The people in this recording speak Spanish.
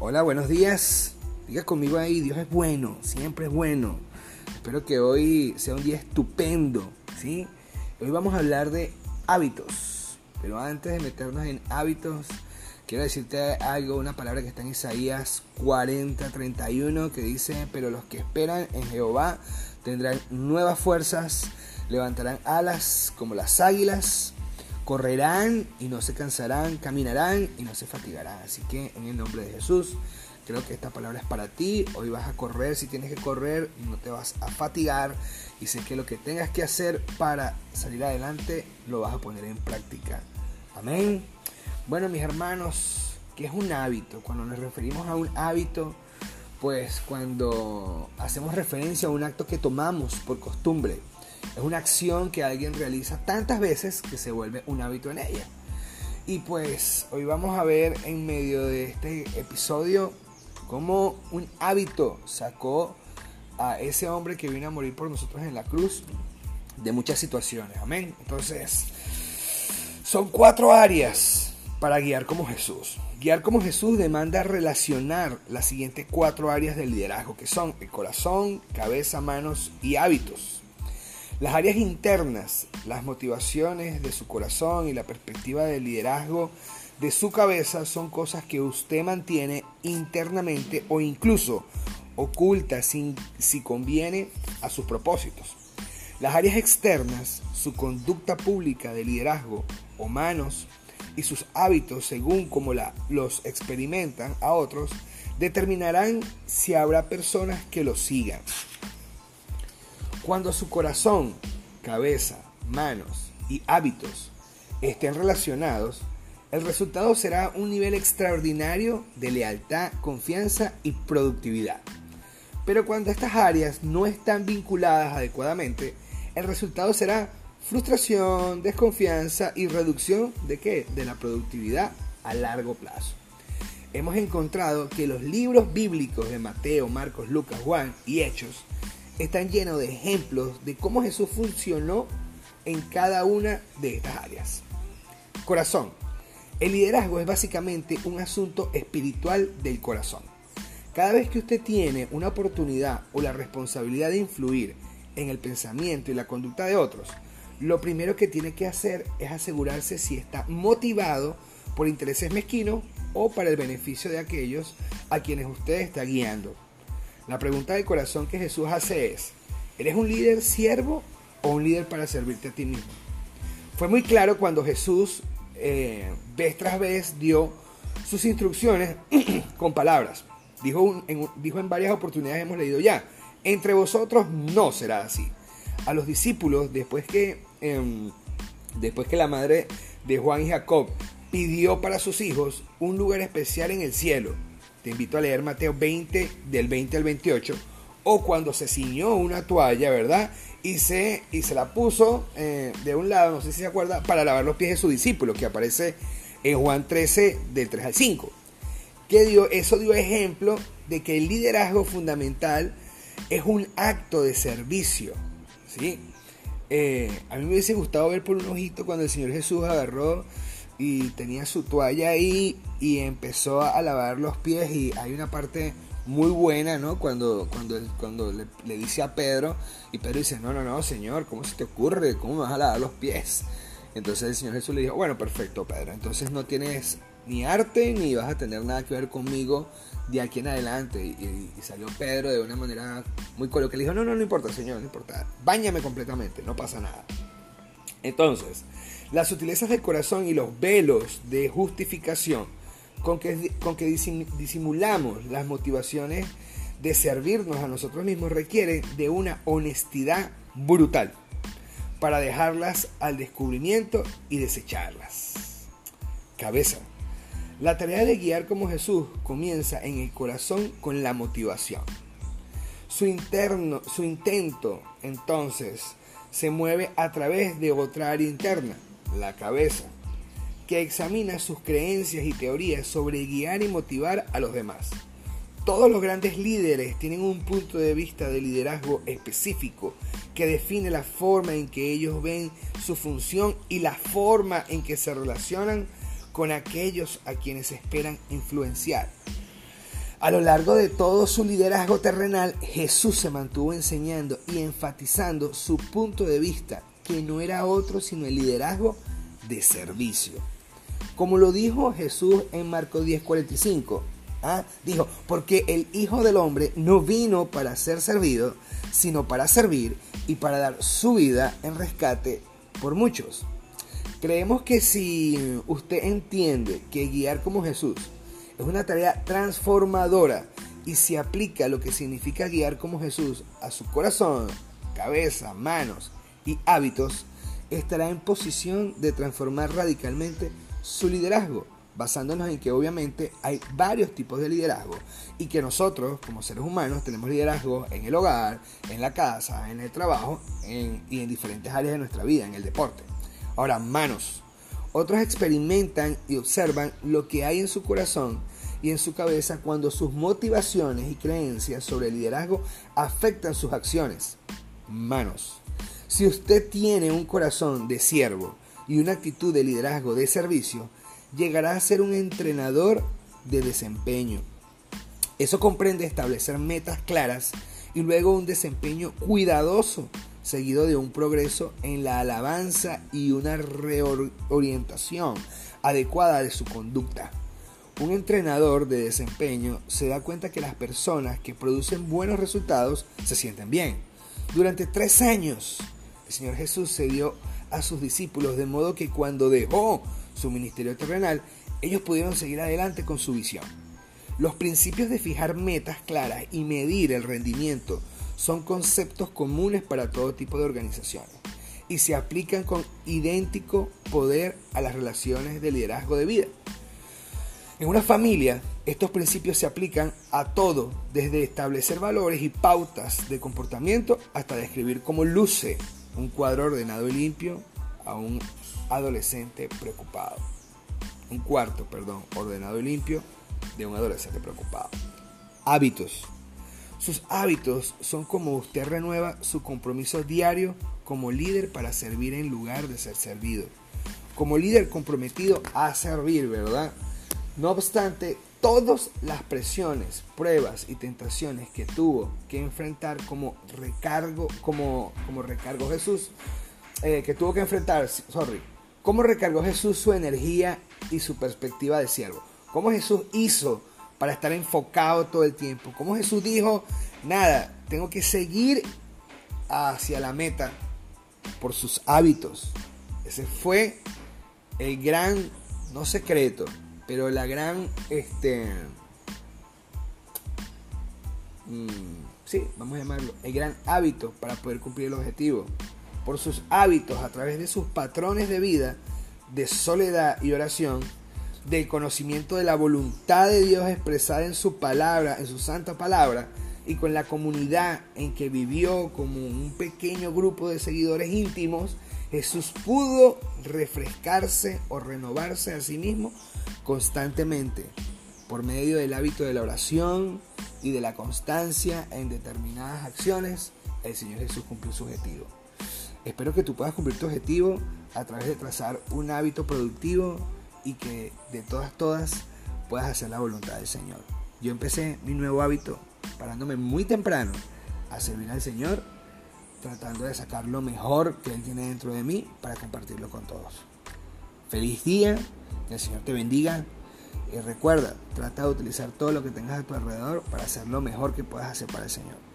Hola, buenos días. Diga conmigo ahí, Dios es bueno, siempre es bueno. Espero que hoy sea un día estupendo, ¿sí? Hoy vamos a hablar de hábitos. Pero antes de meternos en hábitos, quiero decirte algo, una palabra que está en Isaías 40, 31, que dice, pero los que esperan en Jehová tendrán nuevas fuerzas, levantarán alas como las águilas, correrán y no se cansarán, caminarán y no se fatigarán. Así que en el nombre de Jesús, creo que esta palabra es para ti. Hoy vas a correr, si tienes que correr, no te vas a fatigar. Y sé que lo que tengas que hacer para salir adelante, lo vas a poner en práctica. Amén. Bueno, mis hermanos, ¿qué es un hábito? Cuando nos referimos a un hábito, pues cuando hacemos referencia a un acto que tomamos por costumbre es una acción que alguien realiza tantas veces que se vuelve un hábito en ella. Y pues hoy vamos a ver en medio de este episodio cómo un hábito sacó a ese hombre que vino a morir por nosotros en la cruz de muchas situaciones. Amén. Entonces, son cuatro áreas para guiar como Jesús. Guiar como Jesús demanda relacionar las siguientes cuatro áreas del liderazgo, que son el corazón, cabeza, manos y hábitos. Las áreas internas, las motivaciones de su corazón y la perspectiva de liderazgo de su cabeza son cosas que usted mantiene internamente o incluso oculta si conviene a sus propósitos. Las áreas externas, su conducta pública de liderazgo, humanos y sus hábitos según como la, los experimentan a otros, determinarán si habrá personas que los sigan. Cuando su corazón, cabeza, manos y hábitos estén relacionados, el resultado será un nivel extraordinario de lealtad, confianza y productividad. Pero cuando estas áreas no están vinculadas adecuadamente, el resultado será frustración, desconfianza y reducción de qué? De la productividad a largo plazo. Hemos encontrado que los libros bíblicos de Mateo, Marcos, Lucas, Juan y Hechos están llenos de ejemplos de cómo Jesús funcionó en cada una de estas áreas. Corazón. El liderazgo es básicamente un asunto espiritual del corazón. Cada vez que usted tiene una oportunidad o la responsabilidad de influir en el pensamiento y la conducta de otros, lo primero que tiene que hacer es asegurarse si está motivado por intereses mezquinos o para el beneficio de aquellos a quienes usted está guiando. La pregunta del corazón que Jesús hace es, ¿eres un líder siervo o un líder para servirte a ti mismo? Fue muy claro cuando Jesús eh, vez tras vez dio sus instrucciones con palabras. Dijo en, varias oportunidades, hemos leído ya, entre vosotros no será así. A los discípulos, después que, em, después que la madre de Juan y Jacob pidió para sus hijos un lugar especial en el cielo, te invito a leer Mateo 20 del 20 al 28. O cuando se ciñó una toalla, ¿verdad? Y se, y se la puso eh, de un lado, no sé si se acuerda, para lavar los pies de su discípulo, que aparece en Juan 13 del 3 al 5. Que dio, eso dio ejemplo de que el liderazgo fundamental es un acto de servicio. ¿sí? Eh, a mí me hubiese gustado ver por un ojito cuando el Señor Jesús agarró y tenía su toalla ahí y empezó a lavar los pies y hay una parte muy buena, ¿no? Cuando, cuando, cuando le, dice a Pedro y Pedro dice, no, no, no, Señor, ¿cómo se te ocurre? ¿Cómo vas a lavar los pies? Entonces el Señor Jesús le dijo, bueno, perfecto, Pedro, entonces no tienes ni arte ni vas a tener nada que ver conmigo de aquí en adelante. Y, salió Pedro de una manera muy coloquial. Le dijo, no, no, no importa, Señor, no importa. Báñame completamente, no pasa nada. Entonces, las sutilezas del corazón y los velos de justificación con que, con que disimulamos las motivaciones de servirnos a nosotros mismos requiere de una honestidad brutal para dejarlas al descubrimiento y desecharlas. Cabeza. La tarea de guiar como Jesús comienza en el corazón con la motivación. Su, interno, su intento entonces se mueve a través de otra área interna, la cabeza, que examina sus creencias y teorías sobre guiar y motivar a los demás. Todos los grandes líderes tienen un punto de vista de liderazgo específico que define la forma en que ellos ven su función y la forma en que se relacionan con aquellos a quienes esperan influenciar. A lo largo de todo su liderazgo terrenal, Jesús se mantuvo enseñando y enfatizando su punto de vista, que no era otro sino el liderazgo de servicio. Como lo dijo Jesús en Marcos 10:45, ¿ah? dijo, porque el Hijo del Hombre no vino para ser servido, sino para servir y para dar su vida en rescate por muchos. Creemos que si usted entiende que guiar como Jesús es una tarea transformadora y si aplica lo que significa guiar como Jesús a su corazón, cabeza, manos y hábitos, estará en posición de transformar radicalmente su liderazgo, basándonos en que obviamente hay varios tipos de liderazgo y que nosotros como seres humanos tenemos liderazgo en el hogar, en la casa, en el trabajo y en diferentes áreas de nuestra vida, en el deporte. Ahora, manos. Otros experimentan y observan lo que hay en su corazón y en su cabeza cuando sus motivaciones y creencias sobre el liderazgo afectan sus acciones. Manos. Si usted tiene un corazón de siervo y una actitud de liderazgo de servicio, llegará a ser un entrenador de desempeño. Eso comprende establecer metas claras y luego un desempeño cuidadoso seguido de un progreso en la alabanza y una reorientación adecuada de su conducta. Un entrenador de desempeño se da cuenta que las personas que producen buenos resultados se sienten bien. Durante tres años, el Señor Jesús se dio a sus discípulos de modo que cuando dejó su ministerio terrenal, ellos pudieron seguir adelante con su visión. Los principios de fijar metas claras y medir el rendimiento son conceptos comunes para todo tipo de organizaciones y se aplican con idéntico poder a las relaciones de liderazgo de vida. En una familia, estos principios se aplican a todo, desde establecer valores y pautas de comportamiento hasta describir cómo luce un cuadro ordenado y limpio a un adolescente preocupado. Un cuarto, perdón, ordenado y limpio de un adolescente preocupado. Hábitos. Sus hábitos son como usted renueva su compromiso diario como líder para servir en lugar de ser servido. Como líder comprometido a servir, ¿verdad? No obstante, todas las presiones, pruebas y tentaciones que tuvo que enfrentar como recargo, como, como recargo Jesús, eh, que tuvo que enfrentar, sorry, cómo recargó Jesús su energía y su perspectiva de siervo. Cómo Jesús hizo para estar enfocado todo el tiempo. Como Jesús dijo, nada, tengo que seguir hacia la meta por sus hábitos. Ese fue el gran, no secreto, pero la gran, este, mm, sí, vamos a llamarlo, el gran hábito para poder cumplir el objetivo. Por sus hábitos, a través de sus patrones de vida, de soledad y oración, del conocimiento de la voluntad de Dios expresada en su palabra, en su santa palabra, y con la comunidad en que vivió como un pequeño grupo de seguidores íntimos, Jesús pudo refrescarse o renovarse a sí mismo constantemente por medio del hábito de la oración y de la constancia en determinadas acciones. El Señor Jesús cumplió su objetivo. Espero que tú puedas cumplir tu objetivo a través de trazar un hábito productivo y que de todas, todas puedas hacer la voluntad del Señor. Yo empecé mi nuevo hábito parándome muy temprano a servir al Señor, tratando de sacar lo mejor que Él tiene dentro de mí para compartirlo con todos. Feliz día, que el Señor te bendiga y recuerda, trata de utilizar todo lo que tengas a tu alrededor para hacer lo mejor que puedas hacer para el Señor.